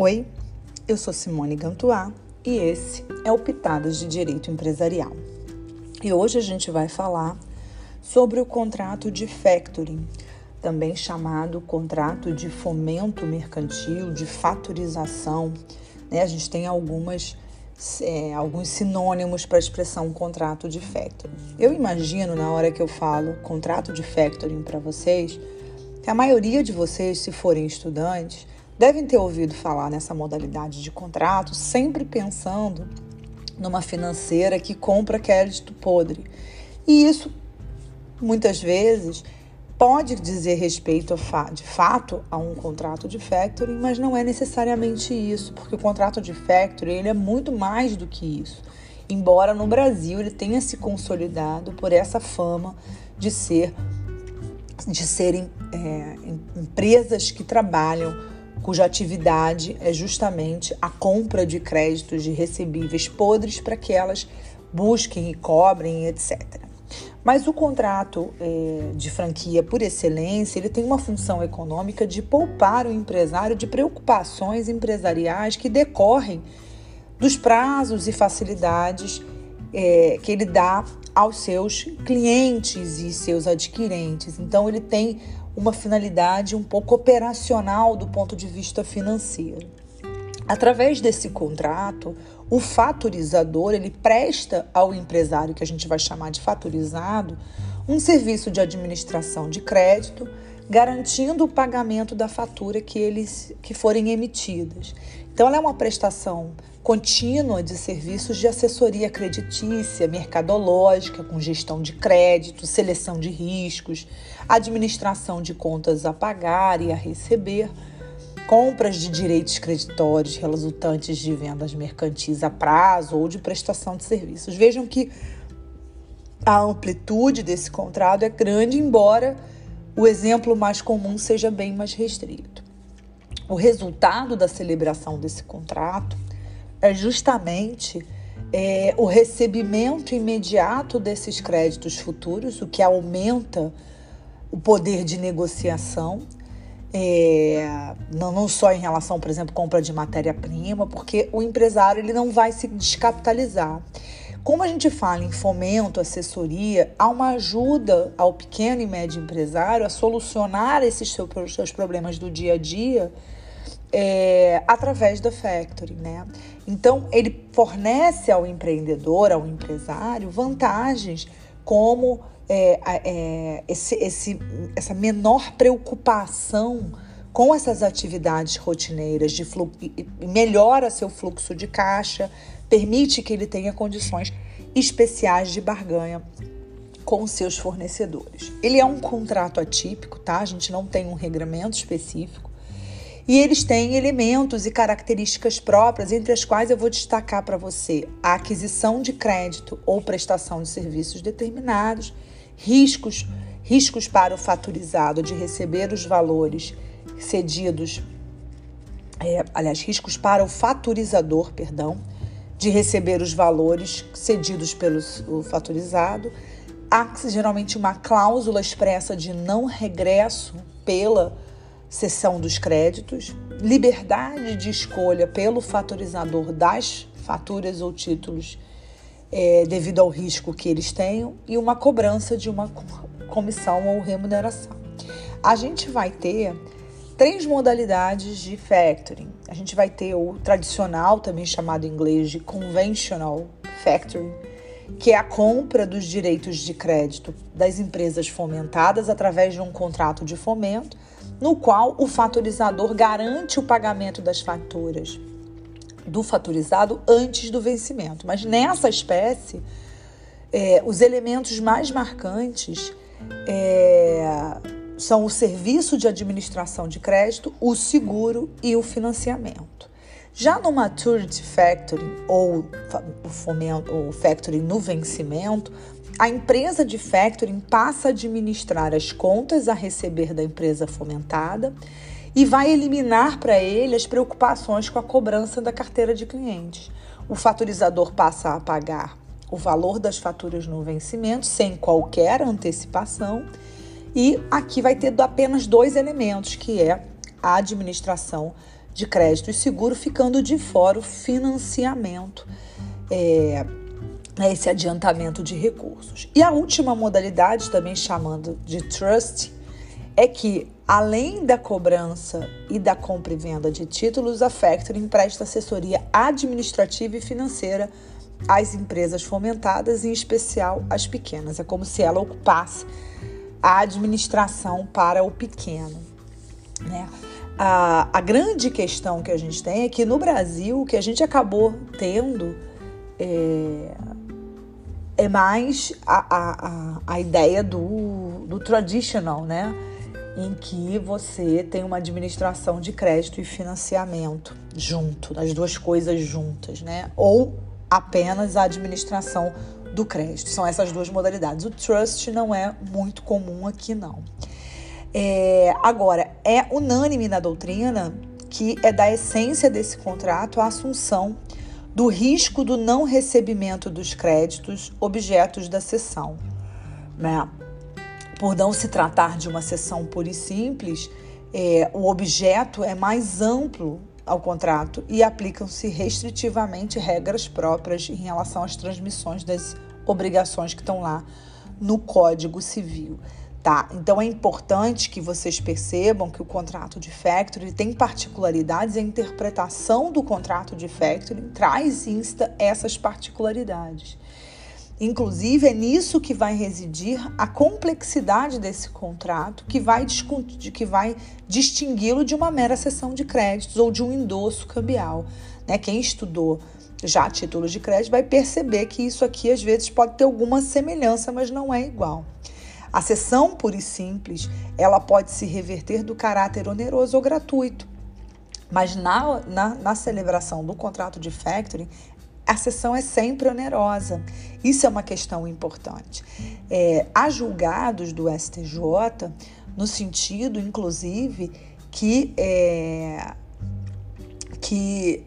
Oi, eu sou Simone Gantuá e esse é o Pitadas de Direito Empresarial. E hoje a gente vai falar sobre o contrato de factoring, também chamado contrato de fomento mercantil, de fatorização. Né? A gente tem algumas, é, alguns sinônimos para a expressão contrato de factoring. Eu imagino, na hora que eu falo contrato de factoring para vocês, que a maioria de vocês, se forem estudantes, devem ter ouvido falar nessa modalidade de contrato, sempre pensando numa financeira que compra crédito podre. E isso, muitas vezes, pode dizer respeito de fato a um contrato de factoring, mas não é necessariamente isso, porque o contrato de factoring ele é muito mais do que isso. Embora no Brasil ele tenha se consolidado por essa fama de ser de serem é, empresas que trabalham cuja atividade é justamente a compra de créditos de recebíveis podres para que elas busquem e cobrem, etc. Mas o contrato é, de franquia por excelência, ele tem uma função econômica de poupar o empresário de preocupações empresariais que decorrem dos prazos e facilidades é, que ele dá aos seus clientes e seus adquirentes. Então, ele tem uma finalidade um pouco operacional do ponto de vista financeiro. Através desse contrato, o fatorizador ele presta ao empresário, que a gente vai chamar de fatorizado, um serviço de administração de crédito, garantindo o pagamento da fatura que eles que forem emitidas. Então, ela é uma prestação contínua de serviços de assessoria creditícia, mercadológica, com gestão de crédito, seleção de riscos, administração de contas a pagar e a receber, compras de direitos creditórios resultantes de vendas mercantis a prazo ou de prestação de serviços. Vejam que a amplitude desse contrato é grande, embora o exemplo mais comum seja bem mais restrito. O resultado da celebração desse contrato é justamente é, o recebimento imediato desses créditos futuros, o que aumenta o poder de negociação, é, não, não só em relação, por exemplo, compra de matéria-prima, porque o empresário ele não vai se descapitalizar. Como a gente fala em fomento, assessoria, há uma ajuda ao pequeno e médio empresário a solucionar esses seus problemas do dia a dia é, através da factory, né? Então ele fornece ao empreendedor, ao empresário, vantagens como é, é, esse, esse, essa menor preocupação com essas atividades rotineiras de fluxo, melhora seu fluxo de caixa, permite que ele tenha condições especiais de barganha com seus fornecedores. Ele é um contrato atípico, tá? A gente não tem um regramento específico. E eles têm elementos e características próprias, entre as quais eu vou destacar para você a aquisição de crédito ou prestação de serviços determinados, riscos, riscos para o faturizado de receber os valores cedidos, é, aliás, riscos para o faturizador, perdão, de receber os valores cedidos pelo faturizado. Há geralmente uma cláusula expressa de não regresso pela seção dos créditos, liberdade de escolha pelo fatorizador das faturas ou títulos é, devido ao risco que eles tenham e uma cobrança de uma comissão ou remuneração. A gente vai ter três modalidades de factoring. A gente vai ter o tradicional, também chamado em inglês de conventional factoring, que é a compra dos direitos de crédito das empresas fomentadas através de um contrato de fomento no qual o fatorizador garante o pagamento das faturas do faturizado antes do vencimento. Mas nessa espécie, é, os elementos mais marcantes é, são o serviço de administração de crédito, o seguro e o financiamento. Já no Maturity Factoring ou o, fomento, Factoring no vencimento, a empresa de factoring passa a administrar as contas a receber da empresa fomentada e vai eliminar para ele as preocupações com a cobrança da carteira de clientes. O faturizador passa a pagar o valor das faturas no vencimento sem qualquer antecipação e aqui vai ter apenas dois elementos, que é a administração de crédito e seguro, ficando de fora o financiamento, é, esse adiantamento de recursos. E a última modalidade, também chamando de trust, é que, além da cobrança e da compra e venda de títulos, a Factoring presta assessoria administrativa e financeira às empresas fomentadas, em especial às pequenas. É como se ela ocupasse a administração para o pequeno. Né? A, a grande questão que a gente tem é que no Brasil, o que a gente acabou tendo é, é mais a, a, a ideia do, do traditional, né? Em que você tem uma administração de crédito e financiamento junto, as duas coisas juntas, né? Ou apenas a administração do crédito. São essas duas modalidades. O trust não é muito comum aqui, não. É, agora, é unânime na doutrina que é da essência desse contrato a assunção do risco do não recebimento dos créditos objetos da cessão. Né? Por não se tratar de uma cessão pura e simples, é, o objeto é mais amplo ao contrato e aplicam-se restritivamente regras próprias em relação às transmissões das obrigações que estão lá no Código Civil. Tá? Então é importante que vocês percebam que o contrato de factoring tem particularidades a interpretação do contrato de factoring traz insta essas particularidades. Inclusive, é nisso que vai residir a complexidade desse contrato, que vai, que vai distingui-lo de uma mera cessão de créditos ou de um endosso cambial. Né? Quem estudou já títulos de crédito vai perceber que isso aqui às vezes pode ter alguma semelhança, mas não é igual. A cessão pura e simples, ela pode se reverter do caráter oneroso ou gratuito. Mas na, na, na celebração do contrato de factoring, a sessão é sempre onerosa. Isso é uma questão importante. É, há julgados do STJ no sentido, inclusive, que, é, que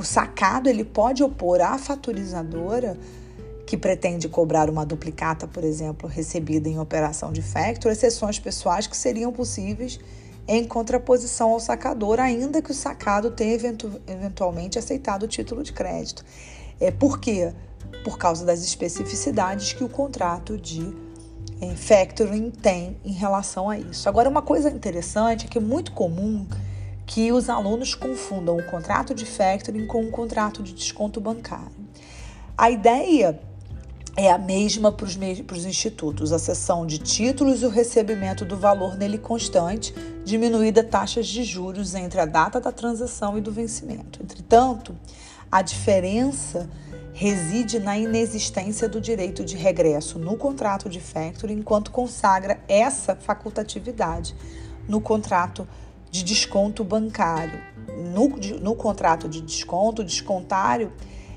o sacado ele pode opor à faturizadora que pretende cobrar uma duplicata, por exemplo, recebida em operação de factor, exceções pessoais que seriam possíveis em contraposição ao sacador, ainda que o sacado tenha eventu eventualmente aceitado o título de crédito. É, por quê? Por causa das especificidades que o contrato de é, factoring tem em relação a isso. Agora, uma coisa interessante é que é muito comum que os alunos confundam o contrato de factoring com o contrato de desconto bancário. A ideia é a mesma para os institutos, a cessão de títulos e o recebimento do valor nele constante, diminuída taxas de juros entre a data da transação e do vencimento. Entretanto, a diferença reside na inexistência do direito de regresso no contrato de factoring, enquanto consagra essa facultatividade no contrato de desconto bancário. No, no contrato de desconto, o descontário,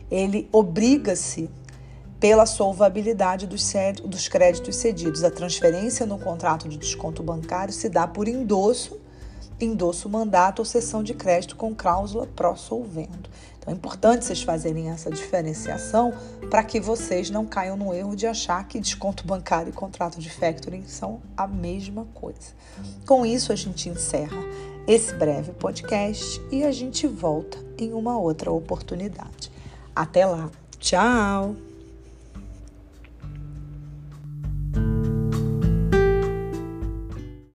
ele obriga-se pela solvabilidade dos, dos créditos cedidos. A transferência no contrato de desconto bancário se dá por endosso, endosso mandato ou cessão de crédito com cláusula pró-solvendo. Então é importante vocês fazerem essa diferenciação para que vocês não caiam no erro de achar que desconto bancário e contrato de factoring são a mesma coisa. Com isso, a gente encerra esse breve podcast e a gente volta em uma outra oportunidade. Até lá. Tchau!